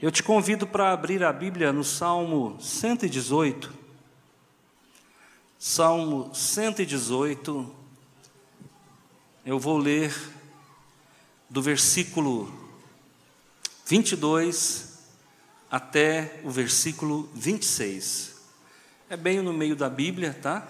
Eu te convido para abrir a Bíblia no Salmo 118. Salmo 118. Eu vou ler do versículo 22 até o versículo 26. É bem no meio da Bíblia, tá?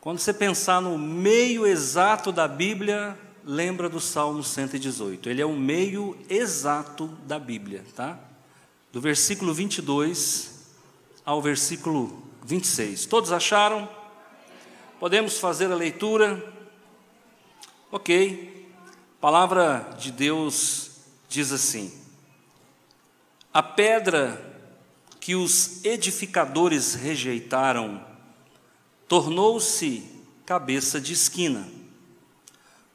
Quando você pensar no meio exato da Bíblia, lembra do Salmo 118. Ele é o meio exato da Bíblia, tá? Do versículo 22 ao versículo 26. Todos acharam? Podemos fazer a leitura? Ok. A palavra de Deus diz assim: A pedra que os edificadores rejeitaram tornou-se cabeça de esquina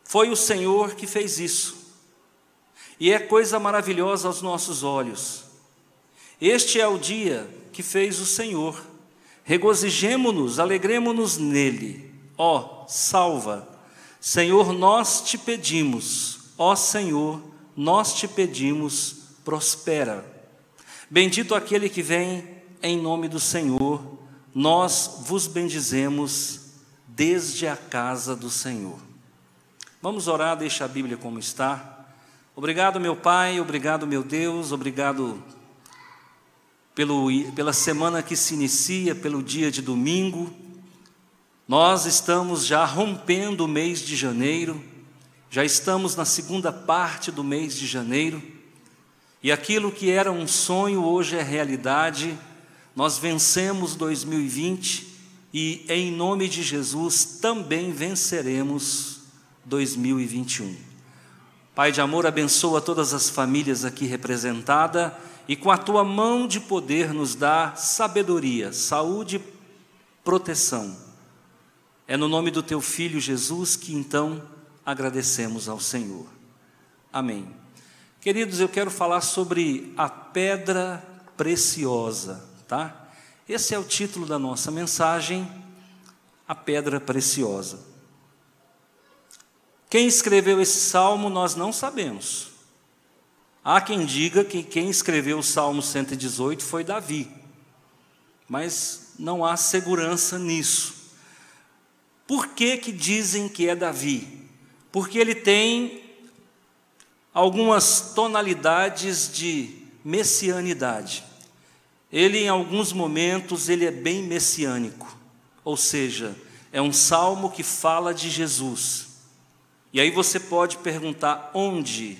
foi o Senhor que fez isso. E é coisa maravilhosa aos nossos olhos. Este é o dia que fez o Senhor. Regozijemo-nos, alegremo-nos nele. Ó, salva. Senhor, nós te pedimos. Ó Senhor, nós te pedimos, prospera. Bendito aquele que vem em nome do Senhor. Nós vos bendizemos desde a casa do Senhor. Vamos orar, deixa a Bíblia como está. Obrigado, meu Pai, obrigado, meu Deus, obrigado pelo, pela semana que se inicia, pelo dia de domingo. Nós estamos já rompendo o mês de janeiro, já estamos na segunda parte do mês de janeiro, e aquilo que era um sonho hoje é realidade. Nós vencemos 2020 e, em nome de Jesus, também venceremos 2021. Pai de amor, abençoa todas as famílias aqui representadas e com a tua mão de poder nos dá sabedoria, saúde, proteção. É no nome do teu filho Jesus que então agradecemos ao Senhor. Amém. Queridos, eu quero falar sobre a pedra preciosa, tá? Esse é o título da nossa mensagem, a pedra preciosa. Quem escreveu esse salmo nós não sabemos. Há quem diga que quem escreveu o salmo 118 foi Davi, mas não há segurança nisso. Por que, que dizem que é Davi? Porque ele tem algumas tonalidades de messianidade. Ele, em alguns momentos, ele é bem messiânico, ou seja, é um salmo que fala de Jesus. E aí você pode perguntar onde,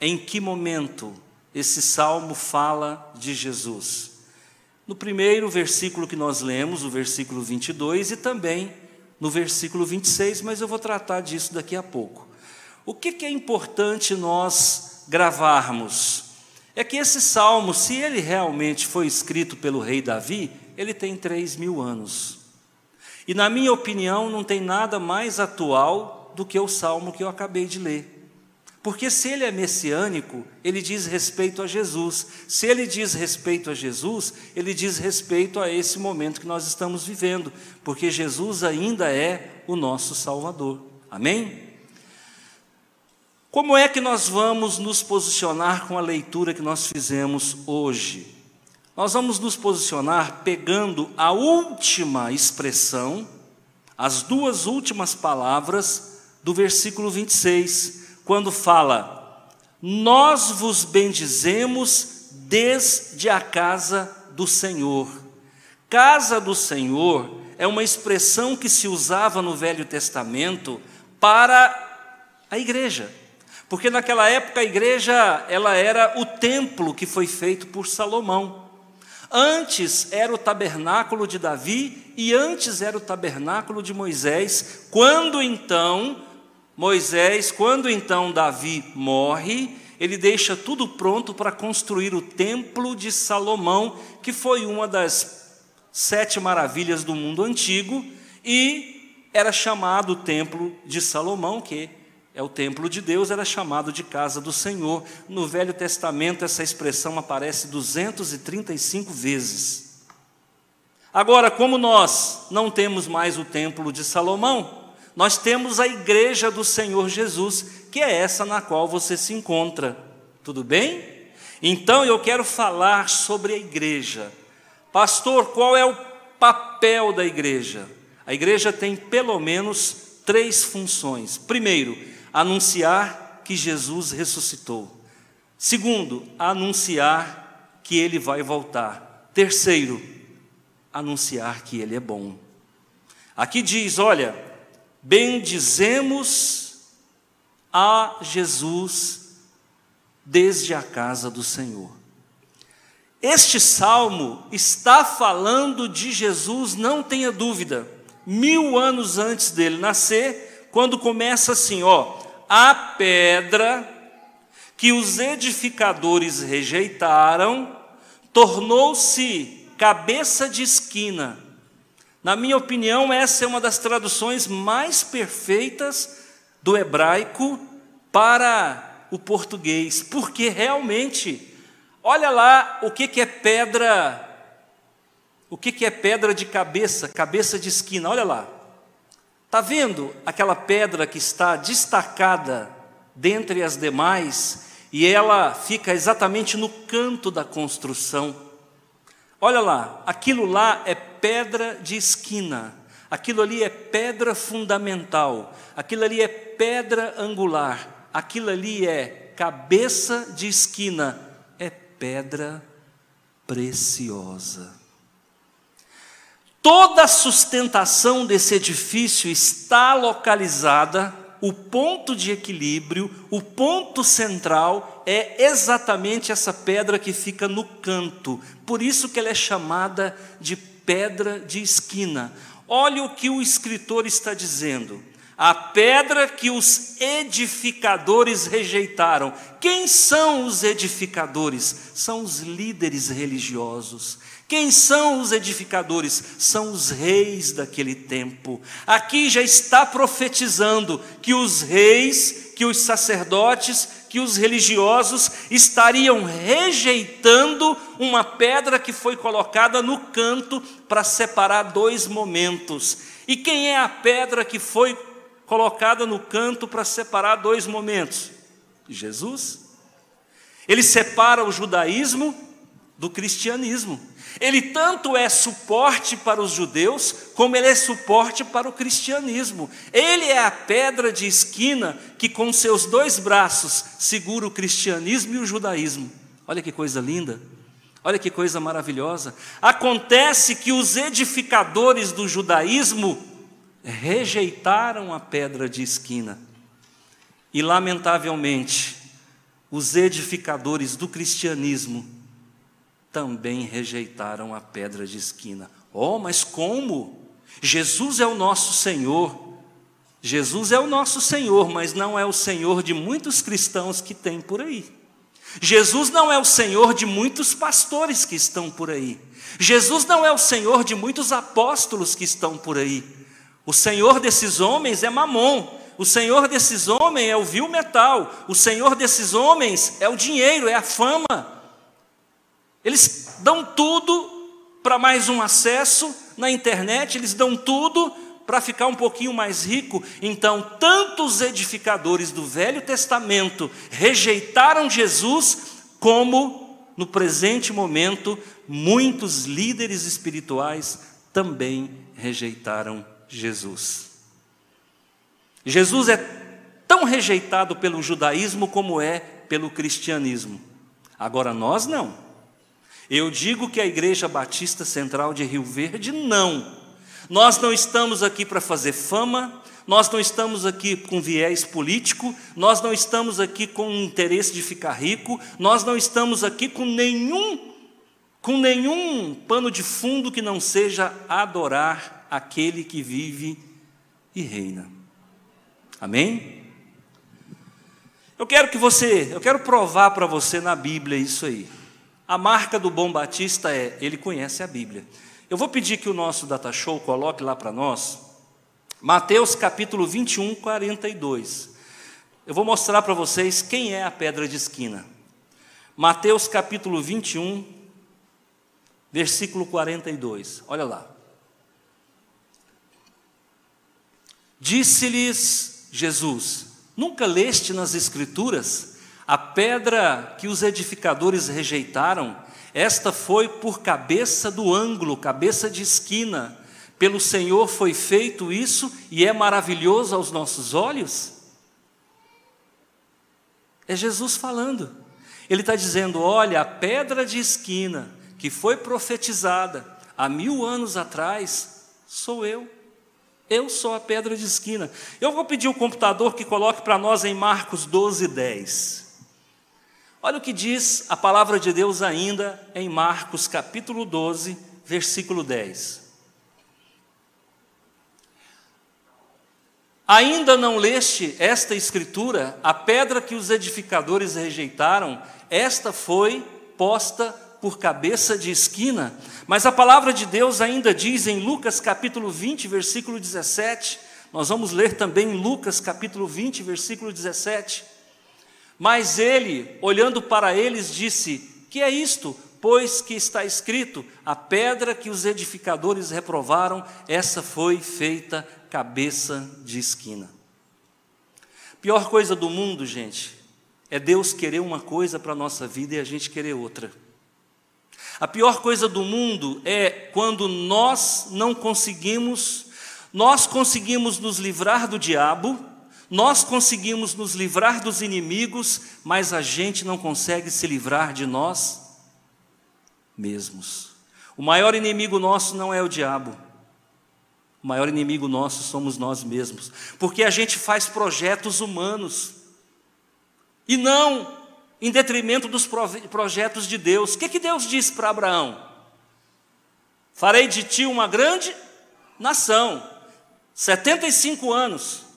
em que momento esse salmo fala de Jesus. No primeiro versículo que nós lemos, o versículo 22, e também no versículo 26, mas eu vou tratar disso daqui a pouco. O que, que é importante nós gravarmos? É que esse salmo, se ele realmente foi escrito pelo rei Davi, ele tem três mil anos. E, na minha opinião, não tem nada mais atual do que o salmo que eu acabei de ler. Porque se ele é messiânico, ele diz respeito a Jesus. Se ele diz respeito a Jesus, ele diz respeito a esse momento que nós estamos vivendo, porque Jesus ainda é o nosso Salvador. Amém? Como é que nós vamos nos posicionar com a leitura que nós fizemos hoje? Nós vamos nos posicionar pegando a última expressão, as duas últimas palavras do versículo 26, quando fala: Nós vos bendizemos desde a casa do Senhor. Casa do Senhor é uma expressão que se usava no Velho Testamento para a igreja. Porque naquela época a igreja, ela era o templo que foi feito por Salomão. Antes era o tabernáculo de Davi e antes era o tabernáculo de Moisés, quando então Moisés, quando então Davi morre, ele deixa tudo pronto para construir o templo de Salomão, que foi uma das sete maravilhas do mundo antigo, e era chamado templo de Salomão, que é o templo de Deus, era chamado de casa do Senhor. No Velho Testamento, essa expressão aparece 235 vezes. Agora, como nós não temos mais o templo de Salomão, nós temos a igreja do Senhor Jesus, que é essa na qual você se encontra. Tudo bem? Então eu quero falar sobre a igreja. Pastor, qual é o papel da igreja? A igreja tem pelo menos três funções. Primeiro, anunciar que Jesus ressuscitou. Segundo, anunciar que ele vai voltar. Terceiro, anunciar que ele é bom. Aqui diz: olha, bendizemos a Jesus desde a casa do Senhor. Este salmo está falando de Jesus, não tenha dúvida, mil anos antes dele nascer, quando começa assim: ó, a pedra que os edificadores rejeitaram tornou-se cabeça de esquina. Na minha opinião, essa é uma das traduções mais perfeitas do hebraico para o português, porque realmente Olha lá o que, que é pedra, o que, que é pedra de cabeça, cabeça de esquina, olha lá. Está vendo aquela pedra que está destacada dentre as demais e ela fica exatamente no canto da construção? Olha lá, aquilo lá é pedra de esquina, aquilo ali é pedra fundamental, aquilo ali é pedra angular, aquilo ali é cabeça de esquina. Pedra preciosa. Toda a sustentação desse edifício está localizada, o ponto de equilíbrio, o ponto central é exatamente essa pedra que fica no canto. Por isso que ela é chamada de pedra de esquina. Olha o que o escritor está dizendo a pedra que os edificadores rejeitaram. Quem são os edificadores? São os líderes religiosos. Quem são os edificadores? São os reis daquele tempo. Aqui já está profetizando que os reis, que os sacerdotes, que os religiosos estariam rejeitando uma pedra que foi colocada no canto para separar dois momentos. E quem é a pedra que foi colocada no canto para separar dois momentos: Jesus. Ele separa o judaísmo do cristianismo. Ele tanto é suporte para os judeus, como ele é suporte para o cristianismo. Ele é a pedra de esquina que, com seus dois braços, segura o cristianismo e o judaísmo. Olha que coisa linda, olha que coisa maravilhosa. Acontece que os edificadores do judaísmo rejeitaram a pedra de esquina. E, lamentavelmente, os edificadores do cristianismo também rejeitaram a pedra de esquina. Oh, mas como? Jesus é o nosso Senhor. Jesus é o nosso Senhor, mas não é o Senhor de muitos cristãos que tem por aí. Jesus não é o Senhor de muitos pastores que estão por aí. Jesus não é o Senhor de muitos apóstolos que estão por aí. O senhor desses homens é Mamon. O senhor desses homens é o vil metal. O senhor desses homens é o dinheiro, é a fama. Eles dão tudo para mais um acesso na internet, eles dão tudo para ficar um pouquinho mais rico. Então, tantos edificadores do Velho Testamento rejeitaram Jesus, como no presente momento, muitos líderes espirituais também rejeitaram Jesus. Jesus é tão rejeitado pelo judaísmo como é pelo cristianismo. Agora nós não. Eu digo que a Igreja Batista Central de Rio Verde não. Nós não estamos aqui para fazer fama, nós não estamos aqui com viés político, nós não estamos aqui com interesse de ficar rico, nós não estamos aqui com nenhum com nenhum pano de fundo que não seja adorar aquele que vive e reina. Amém? Eu quero que você, eu quero provar para você na Bíblia isso aí. A marca do bom batista é ele conhece a Bíblia. Eu vou pedir que o nosso data show coloque lá para nós Mateus capítulo 21, 42. Eu vou mostrar para vocês quem é a pedra de esquina. Mateus capítulo 21, versículo 42. Olha lá. Disse-lhes Jesus: Nunca leste nas Escrituras A pedra que os edificadores rejeitaram, esta foi por cabeça do ângulo, cabeça de esquina. Pelo Senhor foi feito isso e é maravilhoso aos nossos olhos? É Jesus falando. Ele está dizendo: olha, a pedra de esquina que foi profetizada há mil anos atrás, sou eu. Eu sou a pedra de esquina. Eu vou pedir o computador que coloque para nós em Marcos 12, 10. Olha o que diz a palavra de Deus ainda em Marcos capítulo 12, versículo 10. Ainda não leste esta escritura? A pedra que os edificadores rejeitaram, esta foi posta por cabeça de esquina. Mas a palavra de Deus ainda diz em Lucas capítulo 20, versículo 17. Nós vamos ler também em Lucas capítulo 20, versículo 17. Mas ele, olhando para eles, disse: Que é isto? Pois que está escrito: a pedra que os edificadores reprovaram, essa foi feita cabeça de esquina. Pior coisa do mundo, gente, é Deus querer uma coisa para a nossa vida e a gente querer outra. A pior coisa do mundo é quando nós não conseguimos, nós conseguimos nos livrar do diabo, nós conseguimos nos livrar dos inimigos, mas a gente não consegue se livrar de nós mesmos. O maior inimigo nosso não é o diabo. O maior inimigo nosso somos nós mesmos, porque a gente faz projetos humanos e não em detrimento dos projetos de Deus. O que, que Deus disse para Abraão? Farei de ti uma grande nação, 75 anos.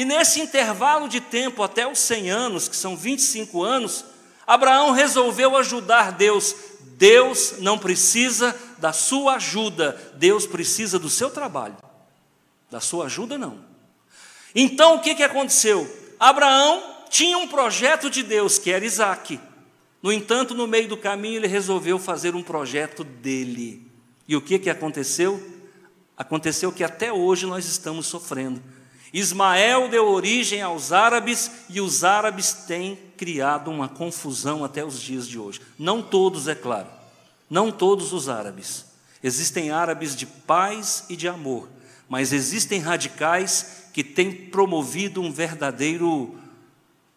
E nesse intervalo de tempo, até os 100 anos, que são 25 anos, Abraão resolveu ajudar Deus. Deus não precisa da sua ajuda, Deus precisa do seu trabalho. Da sua ajuda, não. Então o que, que aconteceu? Abraão tinha um projeto de Deus, que era Isaac. No entanto, no meio do caminho, ele resolveu fazer um projeto dele. E o que, que aconteceu? Aconteceu que até hoje nós estamos sofrendo. Ismael deu origem aos árabes e os árabes têm criado uma confusão até os dias de hoje. Não todos, é claro, não todos os árabes. Existem árabes de paz e de amor, mas existem radicais que têm promovido um verdadeiro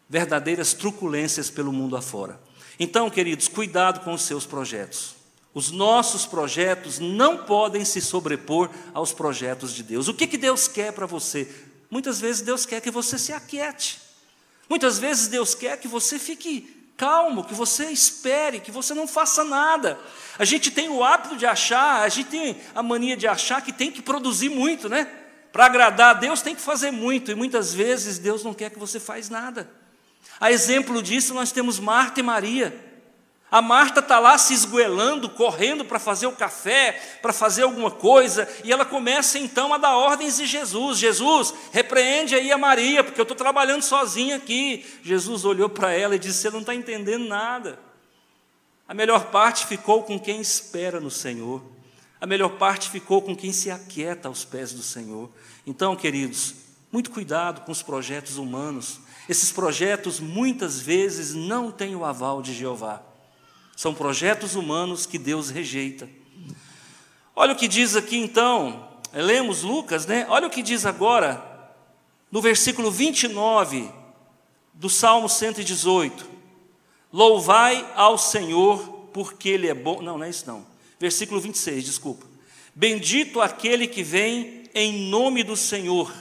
verdadeiras truculências pelo mundo afora. Então, queridos, cuidado com os seus projetos. Os nossos projetos não podem se sobrepor aos projetos de Deus. O que, que Deus quer para você? Muitas vezes Deus quer que você se aquiete. Muitas vezes Deus quer que você fique calmo, que você espere, que você não faça nada. A gente tem o hábito de achar, a gente tem a mania de achar que tem que produzir muito, né? Para agradar a Deus tem que fazer muito, e muitas vezes Deus não quer que você faça nada. A exemplo disso, nós temos Marta e Maria. A Marta está lá se esgoelando, correndo para fazer o café, para fazer alguma coisa, e ela começa então a dar ordens de Jesus: Jesus, repreende aí a Maria, porque eu estou trabalhando sozinha aqui. Jesus olhou para ela e disse: Você não está entendendo nada. A melhor parte ficou com quem espera no Senhor, a melhor parte ficou com quem se aquieta aos pés do Senhor. Então, queridos, muito cuidado com os projetos humanos. Esses projetos muitas vezes não têm o aval de Jeová. São projetos humanos que Deus rejeita. Olha o que diz aqui então, lemos Lucas, né? Olha o que diz agora, no versículo 29 do Salmo 118: Louvai ao Senhor, porque Ele é bom. Não, não é isso não. Versículo 26, desculpa. Bendito aquele que vem em nome do Senhor.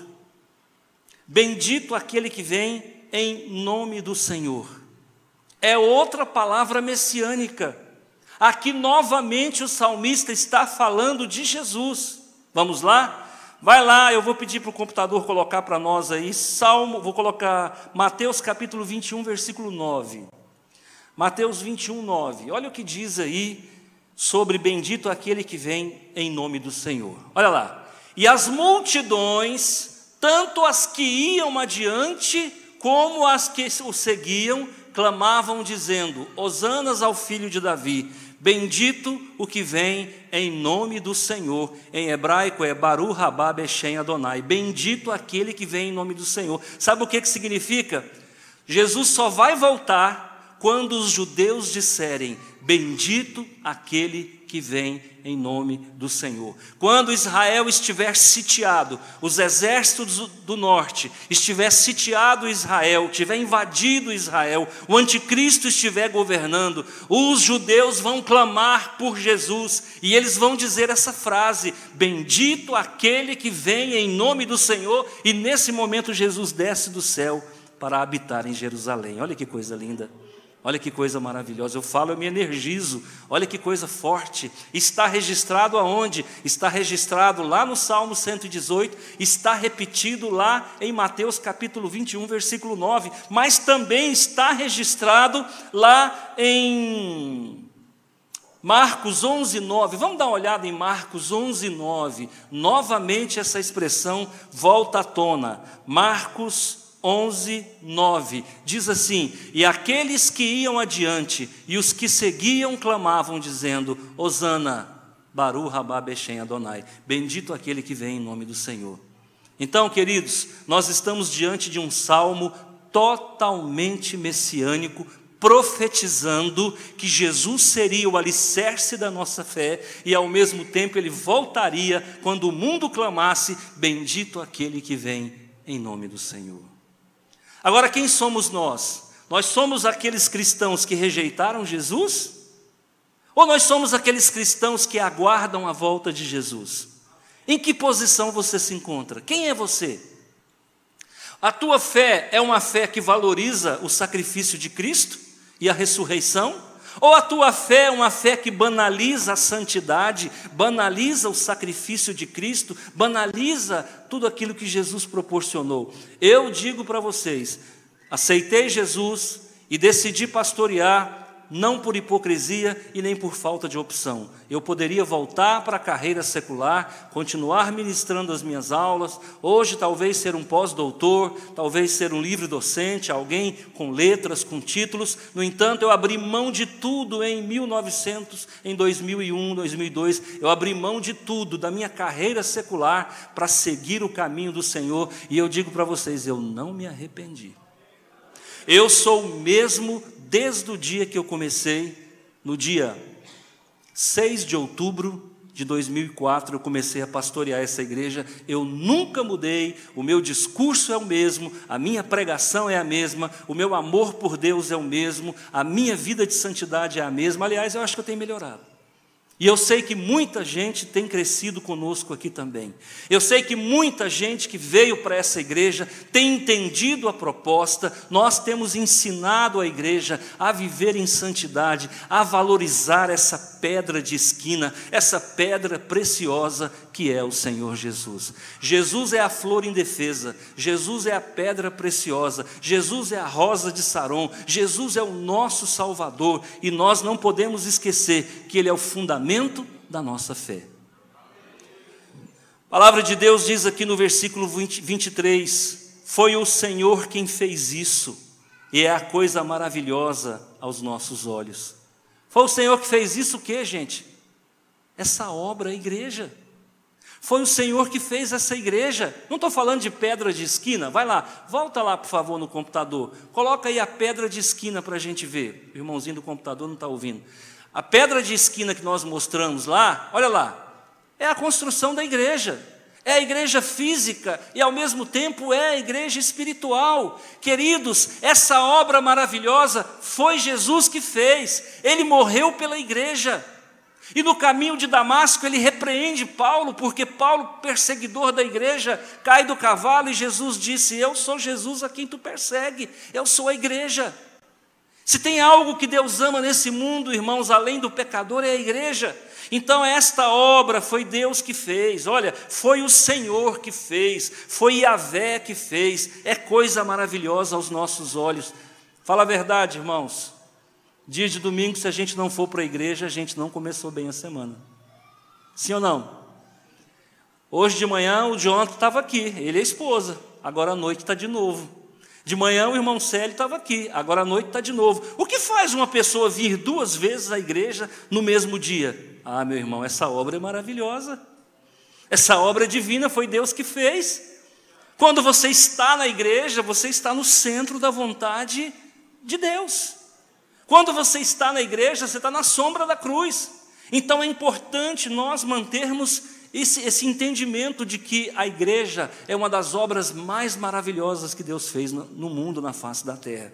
Bendito aquele que vem em nome do Senhor é outra palavra messiânica. Aqui novamente o salmista está falando de Jesus. Vamos lá? Vai lá, eu vou pedir para o computador colocar para nós aí, Salmo, vou colocar Mateus capítulo 21, versículo 9. Mateus 21, 9. Olha o que diz aí sobre bendito aquele que vem em nome do Senhor. Olha lá. E as multidões, tanto as que iam adiante, como as que o seguiam, clamavam dizendo: Hosanas ao filho de Davi, bendito o que vem em nome do Senhor. Em hebraico é Baru Rabá Beshem Adonai, bendito aquele que vem em nome do Senhor. Sabe o que, que significa? Jesus só vai voltar quando os judeus disserem: Bendito aquele que vem em nome do Senhor. Quando Israel estiver sitiado, os exércitos do norte estiver sitiado Israel, tiver invadido Israel, o anticristo estiver governando, os judeus vão clamar por Jesus e eles vão dizer essa frase: Bendito aquele que vem em nome do Senhor, e nesse momento Jesus desce do céu para habitar em Jerusalém. Olha que coisa linda. Olha que coisa maravilhosa. Eu falo, eu me energizo. Olha que coisa forte. Está registrado aonde? Está registrado lá no Salmo 118, está repetido lá em Mateus capítulo 21, versículo 9, mas também está registrado lá em Marcos 11, 9. Vamos dar uma olhada em Marcos 11, 9. Novamente essa expressão volta à tona. Marcos 11, 9, diz assim: E aqueles que iam adiante e os que seguiam clamavam, dizendo: Hosana, Baru Rabá Bechem Adonai, bendito aquele que vem em nome do Senhor. Então, queridos, nós estamos diante de um salmo totalmente messiânico, profetizando que Jesus seria o alicerce da nossa fé e ao mesmo tempo ele voltaria quando o mundo clamasse: Bendito aquele que vem em nome do Senhor. Agora, quem somos nós? Nós somos aqueles cristãos que rejeitaram Jesus? Ou nós somos aqueles cristãos que aguardam a volta de Jesus? Em que posição você se encontra? Quem é você? A tua fé é uma fé que valoriza o sacrifício de Cristo e a ressurreição? Ou a tua fé é uma fé que banaliza a santidade, banaliza o sacrifício de Cristo, banaliza tudo aquilo que Jesus proporcionou? Eu digo para vocês: aceitei Jesus e decidi pastorear não por hipocrisia e nem por falta de opção. Eu poderia voltar para a carreira secular, continuar ministrando as minhas aulas, hoje talvez ser um pós-doutor, talvez ser um livre docente, alguém com letras, com títulos. No entanto, eu abri mão de tudo em 1900, em 2001, 2002. Eu abri mão de tudo da minha carreira secular para seguir o caminho do Senhor, e eu digo para vocês, eu não me arrependi. Eu sou o mesmo desde o dia que eu comecei, no dia 6 de outubro de 2004, eu comecei a pastorear essa igreja. Eu nunca mudei, o meu discurso é o mesmo, a minha pregação é a mesma, o meu amor por Deus é o mesmo, a minha vida de santidade é a mesma. Aliás, eu acho que eu tenho melhorado. E eu sei que muita gente tem crescido conosco aqui também. Eu sei que muita gente que veio para essa igreja tem entendido a proposta, nós temos ensinado a igreja a viver em santidade, a valorizar essa pedra de esquina, essa pedra preciosa que é o Senhor Jesus. Jesus é a flor indefesa, Jesus é a pedra preciosa, Jesus é a rosa de Saron, Jesus é o nosso Salvador e nós não podemos esquecer que Ele é o fundamento da nossa fé. A palavra de Deus diz aqui no versículo 20, 23: Foi o Senhor quem fez isso, e é a coisa maravilhosa aos nossos olhos. Foi o Senhor que fez isso, o que, gente? Essa obra, a igreja. Foi o Senhor que fez essa igreja. Não estou falando de pedra de esquina. Vai lá, volta lá, por favor, no computador. Coloca aí a pedra de esquina para a gente ver. O irmãozinho do computador não está ouvindo. A pedra de esquina que nós mostramos lá, olha lá, é a construção da igreja. É a igreja física e ao mesmo tempo é a igreja espiritual. Queridos, essa obra maravilhosa foi Jesus que fez. Ele morreu pela igreja. E no caminho de Damasco ele repreende Paulo, porque Paulo, perseguidor da igreja, cai do cavalo e Jesus disse: Eu sou Jesus a quem tu persegue, eu sou a igreja. Se tem algo que Deus ama nesse mundo, irmãos, além do pecador, é a igreja. Então, esta obra foi Deus que fez, olha, foi o Senhor que fez, foi Yahvé que fez, é coisa maravilhosa aos nossos olhos. Fala a verdade, irmãos. Dia de domingo, se a gente não for para a igreja, a gente não começou bem a semana. Sim ou não? Hoje de manhã o Jonathan estava aqui, ele é a esposa, agora à noite está de novo. De manhã o irmão Célio estava aqui, agora à noite está de novo. O que faz uma pessoa vir duas vezes à igreja no mesmo dia? Ah, meu irmão, essa obra é maravilhosa. Essa obra divina foi Deus que fez. Quando você está na igreja, você está no centro da vontade de Deus. Quando você está na igreja, você está na sombra da cruz. Então é importante nós mantermos esse, esse, entendimento de que a igreja é uma das obras mais maravilhosas que Deus fez no, mundo, na face da terra.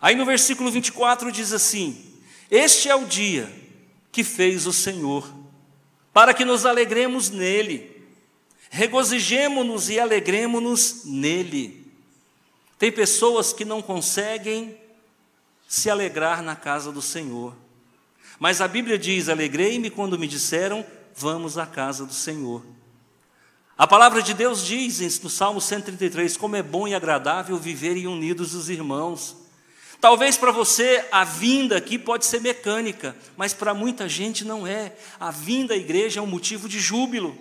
Aí no versículo 24 diz assim: Este é o dia que fez o Senhor, para que nos alegremos nele, regozijemo-nos e alegremos-nos nele. Tem pessoas que não conseguem se alegrar na casa do Senhor, mas a Bíblia diz: Alegrei-me quando me disseram, vamos à casa do Senhor. A palavra de Deus diz no Salmo 133: Como é bom e agradável viverem unidos os irmãos. Talvez para você a vinda aqui pode ser mecânica, mas para muita gente não é. A vinda à igreja é um motivo de júbilo.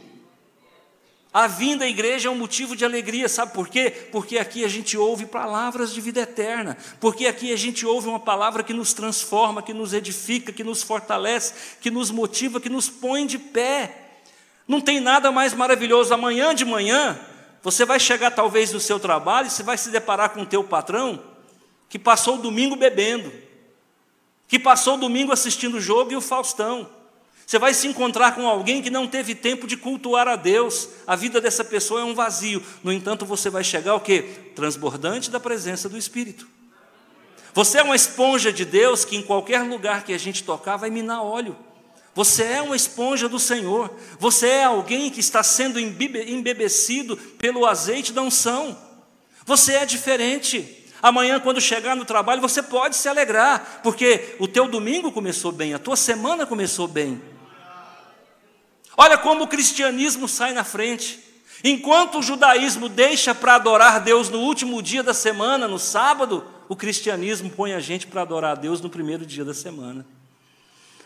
A vinda à igreja é um motivo de alegria, sabe por quê? Porque aqui a gente ouve palavras de vida eterna, porque aqui a gente ouve uma palavra que nos transforma, que nos edifica, que nos fortalece, que nos motiva, que nos põe de pé. Não tem nada mais maravilhoso. Amanhã de manhã, você vai chegar talvez no seu trabalho e você vai se deparar com o teu patrão, que passou o domingo bebendo, que passou o domingo assistindo o jogo e o Faustão. Você vai se encontrar com alguém que não teve tempo de cultuar a Deus. A vida dessa pessoa é um vazio. No entanto, você vai chegar o quê? Transbordante da presença do Espírito. Você é uma esponja de Deus que em qualquer lugar que a gente tocar vai minar óleo. Você é uma esponja do Senhor. Você é alguém que está sendo embebecido pelo azeite da unção. Você é diferente. Amanhã, quando chegar no trabalho, você pode se alegrar, porque o teu domingo começou bem, a tua semana começou bem. Olha como o cristianismo sai na frente. Enquanto o judaísmo deixa para adorar Deus no último dia da semana, no sábado, o cristianismo põe a gente para adorar Deus no primeiro dia da semana.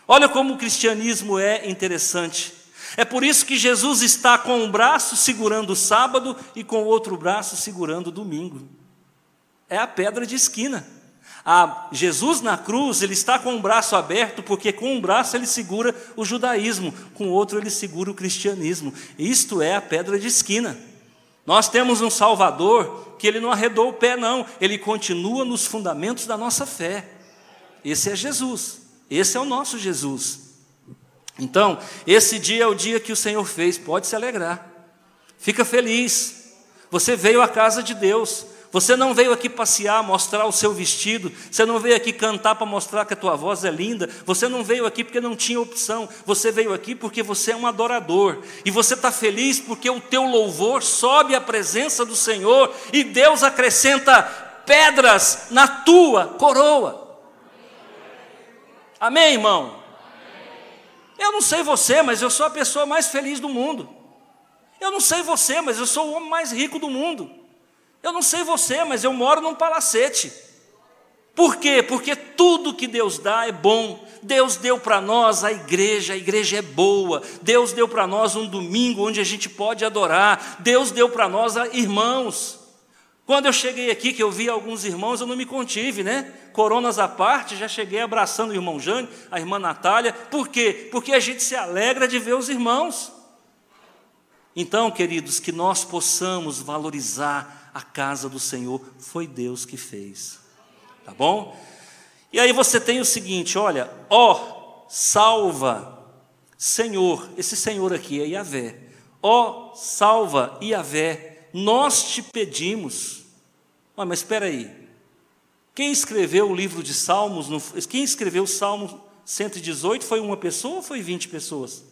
Olha como o cristianismo é interessante. É por isso que Jesus está com um braço segurando o sábado e com o outro braço segurando o domingo é a pedra de esquina. A Jesus na cruz, ele está com o braço aberto, porque com um braço ele segura o judaísmo, com o outro ele segura o cristianismo. Isto é a pedra de esquina. Nós temos um Salvador que ele não arredou o pé, não, ele continua nos fundamentos da nossa fé. Esse é Jesus, esse é o nosso Jesus. Então, esse dia é o dia que o Senhor fez, pode se alegrar, fica feliz. Você veio à casa de Deus, você não veio aqui passear, mostrar o seu vestido, você não veio aqui cantar para mostrar que a tua voz é linda, você não veio aqui porque não tinha opção, você veio aqui porque você é um adorador, e você está feliz porque o teu louvor sobe à presença do Senhor e Deus acrescenta pedras na tua coroa. Amém, irmão? Eu não sei você, mas eu sou a pessoa mais feliz do mundo. Eu não sei você, mas eu sou o homem mais rico do mundo. Eu não sei você, mas eu moro num palacete. Por quê? Porque tudo que Deus dá é bom. Deus deu para nós a igreja, a igreja é boa. Deus deu para nós um domingo onde a gente pode adorar. Deus deu para nós irmãos. Quando eu cheguei aqui, que eu vi alguns irmãos, eu não me contive, né? Coronas à parte, já cheguei abraçando o irmão Jânio, a irmã Natália. Por quê? Porque a gente se alegra de ver os irmãos. Então, queridos, que nós possamos valorizar a casa do Senhor, foi Deus que fez. Tá bom? E aí você tem o seguinte: olha, ó, salva, Senhor, esse Senhor aqui é Yahvé. Ó, salva, Yahvé, nós te pedimos. Ah, mas espera aí. Quem escreveu o livro de Salmos, quem escreveu o Salmo 118 foi uma pessoa ou foi 20 pessoas?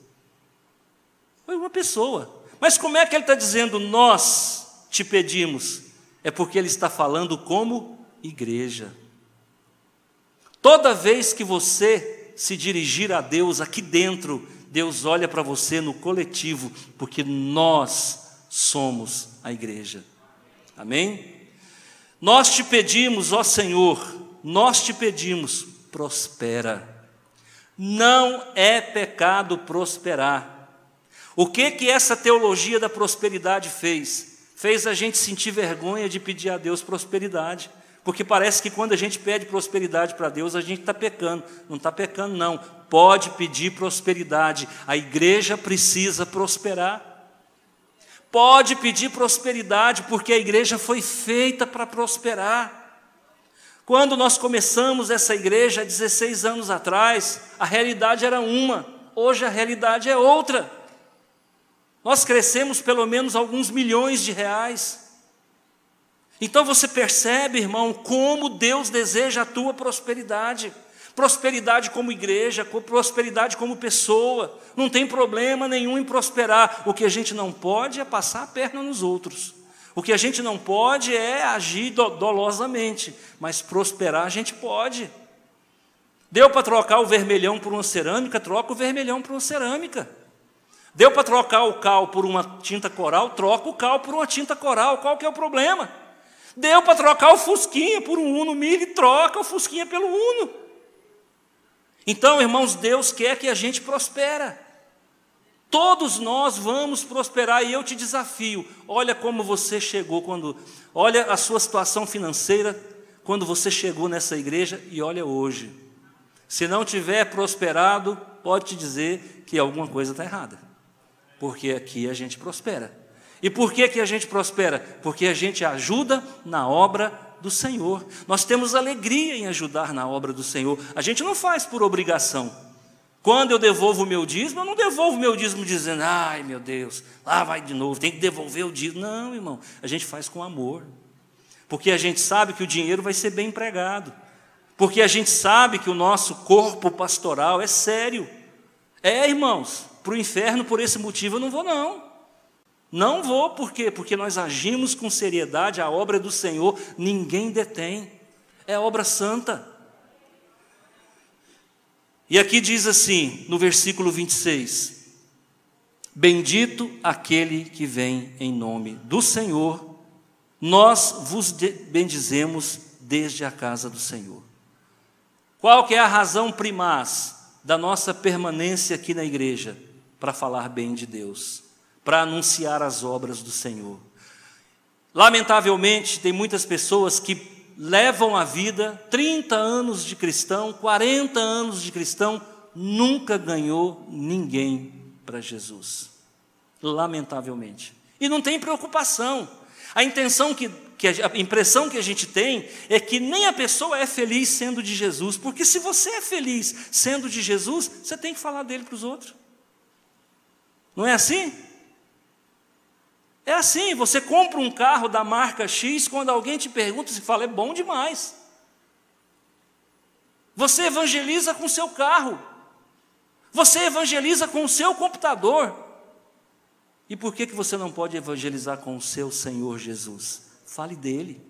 Foi uma pessoa. Mas como é que ele está dizendo nós? Te pedimos, é porque Ele está falando como igreja. Toda vez que você se dirigir a Deus aqui dentro, Deus olha para você no coletivo, porque nós somos a igreja. Amém? Nós te pedimos, ó Senhor, nós te pedimos, prospera. Não é pecado prosperar. O que que essa teologia da prosperidade fez? Fez a gente sentir vergonha de pedir a Deus prosperidade. Porque parece que quando a gente pede prosperidade para Deus, a gente está pecando. Não está pecando, não. Pode pedir prosperidade. A igreja precisa prosperar. Pode pedir prosperidade, porque a igreja foi feita para prosperar. Quando nós começamos essa igreja há 16 anos atrás, a realidade era uma, hoje a realidade é outra. Nós crescemos pelo menos alguns milhões de reais. Então você percebe, irmão, como Deus deseja a tua prosperidade. Prosperidade como igreja, prosperidade como pessoa. Não tem problema nenhum em prosperar. O que a gente não pode é passar a perna nos outros. O que a gente não pode é agir dolosamente, mas prosperar a gente pode. Deu para trocar o vermelhão por uma cerâmica, troca o vermelhão por uma cerâmica. Deu para trocar o cal por uma tinta coral, troca o cal por uma tinta coral. Qual que é o problema? Deu para trocar o fusquinha por um uno milho, troca o fusquinha pelo uno. Então, irmãos, Deus quer que a gente prospera. Todos nós vamos prosperar e eu te desafio. Olha como você chegou quando, olha a sua situação financeira quando você chegou nessa igreja e olha hoje. Se não tiver prosperado, pode te dizer que alguma coisa está errada, porque aqui a gente prospera. E por que, que a gente prospera? Porque a gente ajuda na obra do Senhor. Nós temos alegria em ajudar na obra do Senhor. A gente não faz por obrigação. Quando eu devolvo o meu dízimo, eu não devolvo o meu dízimo dizendo, ai meu Deus, lá vai de novo, tem que devolver o dízimo. Não, irmão, a gente faz com amor. Porque a gente sabe que o dinheiro vai ser bem empregado. Porque a gente sabe que o nosso corpo pastoral é sério. É, irmãos, para o inferno por esse motivo eu não vou, não. Não vou, por quê? Porque nós agimos com seriedade, a obra do Senhor ninguém detém. É obra santa. E aqui diz assim, no versículo 26: Bendito aquele que vem em nome do Senhor, nós vos bendizemos desde a casa do Senhor. Qual que é a razão primaz da nossa permanência aqui na igreja? Para falar bem de Deus, para anunciar as obras do Senhor. Lamentavelmente, tem muitas pessoas que levam a vida 30 anos de cristão, 40 anos de cristão, nunca ganhou ninguém para Jesus. Lamentavelmente. E não tem preocupação. A intenção que, que a impressão que a gente tem é que nem a pessoa é feliz sendo de Jesus, porque se você é feliz sendo de Jesus, você tem que falar dele para os outros. Não é assim? É assim, você compra um carro da marca X, quando alguém te pergunta, você fala, é bom demais. Você evangeliza com o seu carro. Você evangeliza com o seu computador. E por que, que você não pode evangelizar com o seu Senhor Jesus? Fale dele,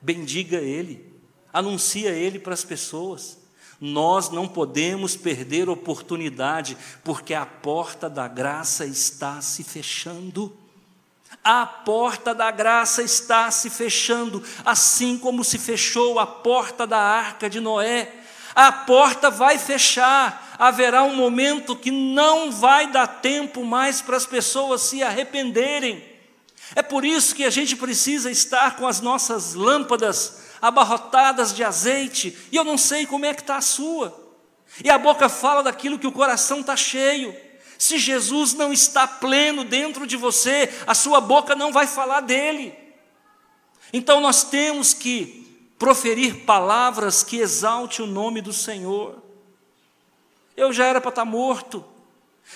bendiga ele, anuncia ele para as pessoas. Nós não podemos perder oportunidade, porque a porta da graça está se fechando. A porta da graça está se fechando, assim como se fechou a porta da arca de Noé. A porta vai fechar, haverá um momento que não vai dar tempo mais para as pessoas se arrependerem. É por isso que a gente precisa estar com as nossas lâmpadas abarrotadas de azeite, e eu não sei como é que está a sua. E a boca fala daquilo que o coração está cheio. Se Jesus não está pleno dentro de você, a sua boca não vai falar dele. Então nós temos que proferir palavras que exalte o nome do Senhor. Eu já era para estar morto.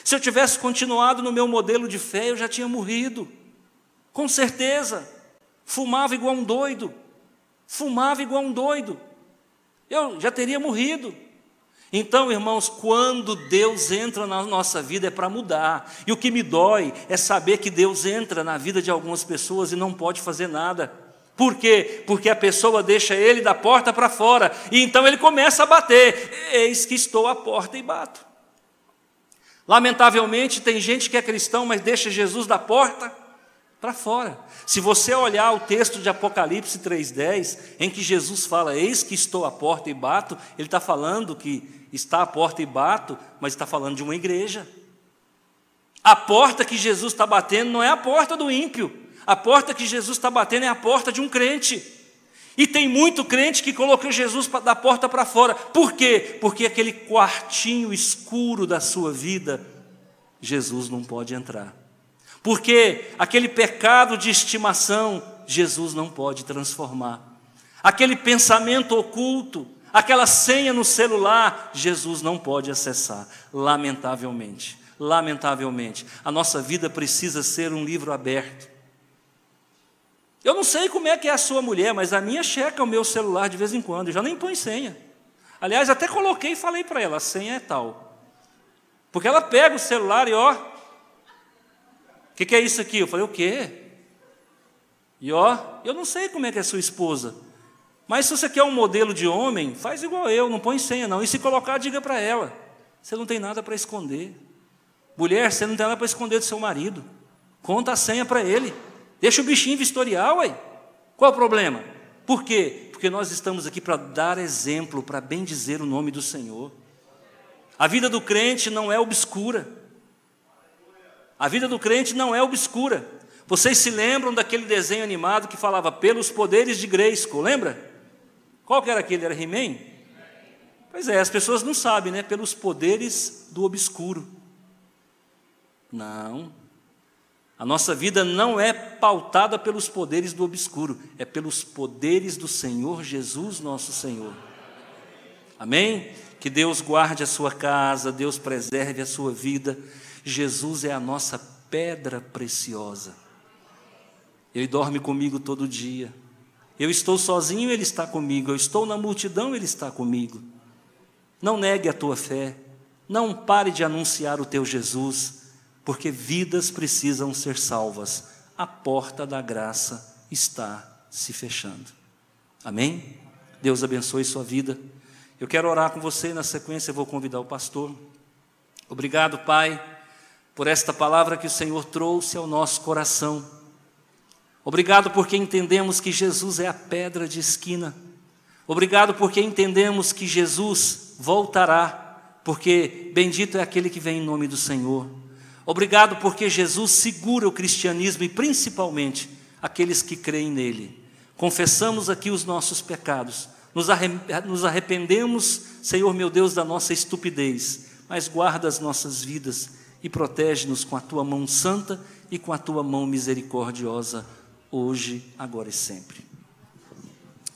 Se eu tivesse continuado no meu modelo de fé, eu já tinha morrido. Com certeza. Fumava igual um doido. Fumava igual um doido. Eu já teria morrido. Então, irmãos, quando Deus entra na nossa vida é para mudar. E o que me dói é saber que Deus entra na vida de algumas pessoas e não pode fazer nada. Por quê? Porque a pessoa deixa ele da porta para fora e então ele começa a bater. Eis que estou à porta e bato. Lamentavelmente, tem gente que é cristão, mas deixa Jesus da porta para fora. Se você olhar o texto de Apocalipse 3,10, em que Jesus fala: Eis que estou à porta e bato, ele está falando que está à porta e bato, mas está falando de uma igreja. A porta que Jesus está batendo não é a porta do ímpio, a porta que Jesus está batendo é a porta de um crente. E tem muito crente que colocou Jesus da porta para fora. Por quê? Porque aquele quartinho escuro da sua vida, Jesus não pode entrar. Porque aquele pecado de estimação, Jesus não pode transformar. Aquele pensamento oculto, aquela senha no celular, Jesus não pode acessar, lamentavelmente. Lamentavelmente, a nossa vida precisa ser um livro aberto. Eu não sei como é que é a sua mulher, mas a minha checa o meu celular de vez em quando, eu já nem põe senha. Aliás, até coloquei e falei para ela, a senha é tal. Porque ela pega o celular e ó, que, que é isso aqui? Eu falei, o quê? E ó, eu não sei como é que é sua esposa, mas se você quer um modelo de homem, faz igual eu, não põe senha não. E se colocar, diga para ela, você não tem nada para esconder. Mulher, você não tem nada para esconder do seu marido. Conta a senha para ele. Deixa o bichinho vistorial, ué. Qual o problema? Por quê? Porque nós estamos aqui para dar exemplo, para bem dizer o nome do Senhor. A vida do crente não é obscura. A vida do crente não é obscura. Vocês se lembram daquele desenho animado que falava pelos poderes de Grayskull, lembra? Qual que era aquele? Era He-Man? Pois é, as pessoas não sabem, né? Pelos poderes do obscuro. Não. A nossa vida não é pautada pelos poderes do obscuro, é pelos poderes do Senhor Jesus, nosso Senhor. Amém? Que Deus guarde a sua casa, Deus preserve a sua vida. Jesus é a nossa pedra preciosa. Ele dorme comigo todo dia. Eu estou sozinho, Ele está comigo. Eu estou na multidão, Ele está comigo. Não negue a tua fé. Não pare de anunciar o teu Jesus porque vidas precisam ser salvas. A porta da graça está se fechando. Amém? Deus abençoe sua vida. Eu quero orar com você, na sequência eu vou convidar o pastor. Obrigado, Pai, por esta palavra que o Senhor trouxe ao nosso coração. Obrigado porque entendemos que Jesus é a pedra de esquina. Obrigado porque entendemos que Jesus voltará, porque bendito é aquele que vem em nome do Senhor. Obrigado porque Jesus segura o cristianismo e principalmente aqueles que creem nele. Confessamos aqui os nossos pecados, nos arrependemos, Senhor meu Deus, da nossa estupidez, mas guarda as nossas vidas e protege-nos com a tua mão santa e com a tua mão misericordiosa, hoje, agora e sempre.